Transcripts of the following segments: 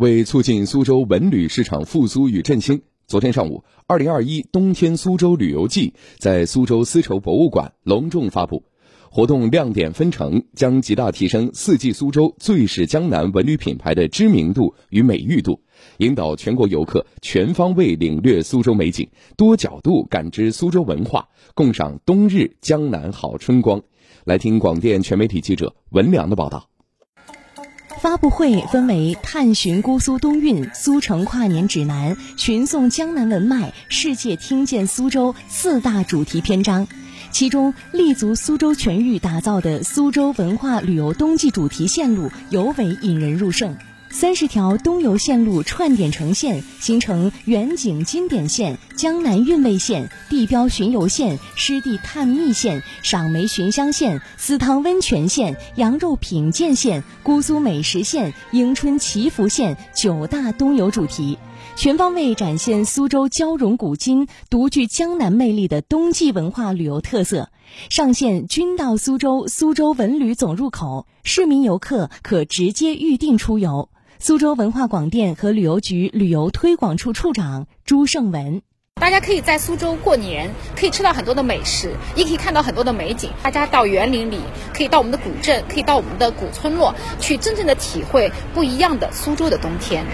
为促进苏州文旅市场复苏与振兴，昨天上午，二零二一冬天苏州旅游季在苏州丝绸博物馆隆重发布。活动亮点纷呈，将极大提升四季苏州最是江南文旅品牌的知名度与美誉度，引导全国游客全方位领略苏州美景，多角度感知苏州文化，共赏冬日江南好春光。来听广电全媒体记者文良的报道。发布会分为“探寻姑苏冬韵”“苏城跨年指南”“寻颂江南文脉”“世界听见苏州”四大主题篇章，其中立足苏州全域打造的苏州文化旅游冬季主题线路尤为引人入胜。三十条东游线路串点成线，形成远景经典线、江南韵味线、地标巡游线、湿地探秘线、赏梅寻香线、私汤温泉线、羊肉品鉴线、姑苏美食线、迎春祈福线九大东游主题，全方位展现苏州交融古今、独具江南魅力的冬季文化旅游特色。上线“君到苏州”苏州文旅总入口，市民游客可直接预订出游。苏州文化广电和旅游局旅游推广处处长朱胜文，大家可以在苏州过年，可以吃到很多的美食，也可以看到很多的美景。大家到园林里，可以到我们的古镇，可以到我们的古村落，去真正的体会不一样的苏州的冬天。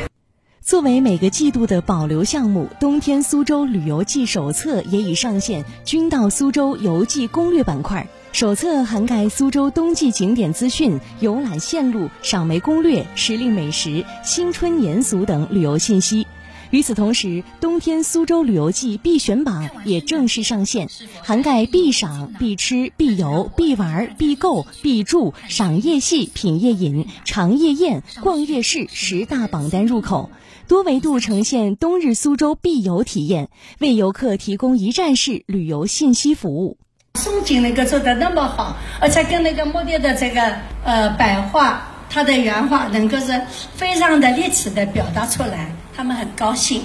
作为每个季度的保留项目，冬天苏州旅游季手册也已上线“君到苏州游记攻略”板块。手册涵盖苏州冬季景点资讯、游览线路、赏梅攻略、时令美食、新春年俗等旅游信息。与此同时，冬天苏州旅游季必选榜也正式上线，涵盖必赏、必吃、必游、必玩、必购、必住、赏夜戏、品夜饮、尝夜宴、逛夜市十大榜单入口，多维度呈现冬日苏州必游体验，为游客提供一站式旅游信息服务。宋景那个做的那么好，而且跟那个莫迪的这个呃白话，他的原话能够是非常的立体的表达出来，他们很高兴。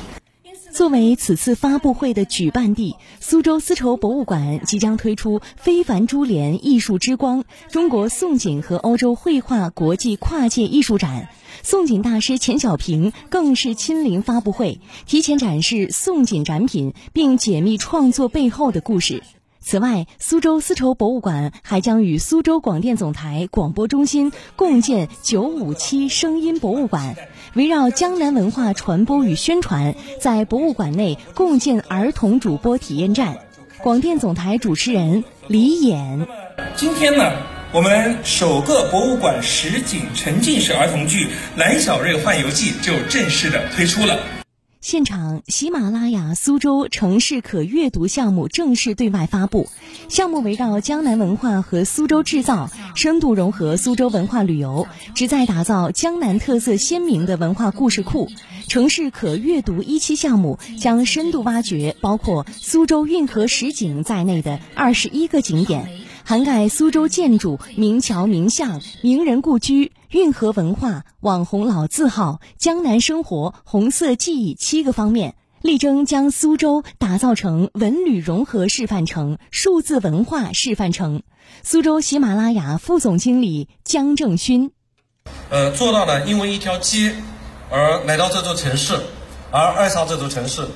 作为此次发布会的举办地，苏州丝绸博物馆即将推出“非凡珠帘艺术之光”中国宋锦和欧洲绘画国际跨界艺术展。宋锦大师钱小平更是亲临发布会，提前展示宋锦展品，并解密创作背后的故事。此外，苏州丝绸博物馆还将与苏州广电总台广播中心共建“九五七声音博物馆”，围绕江南文化传播与宣传，在博物馆内共建儿童主播体验站。广电总台主持人李演：今天呢，我们首个博物馆实景沉浸式儿童剧《蓝小瑞幻游记》就正式的推出了。现场，喜马拉雅苏州城市可阅读项目正式对外发布。项目围绕江南文化和苏州制造，深度融合苏州文化旅游，旨在打造江南特色鲜明的文化故事库。城市可阅读一期项目将深度挖掘包括苏州运河实景在内的二十一个景点。涵盖苏州建筑、名桥名巷、名人故居、运河文化、网红老字号、江南生活、红色记忆七个方面，力争将苏州打造成文旅融合示范城、数字文化示范城。苏州喜马拉雅副总经理江正勋，呃，做到了因为一条街而来到这座城市，而爱上这座城市。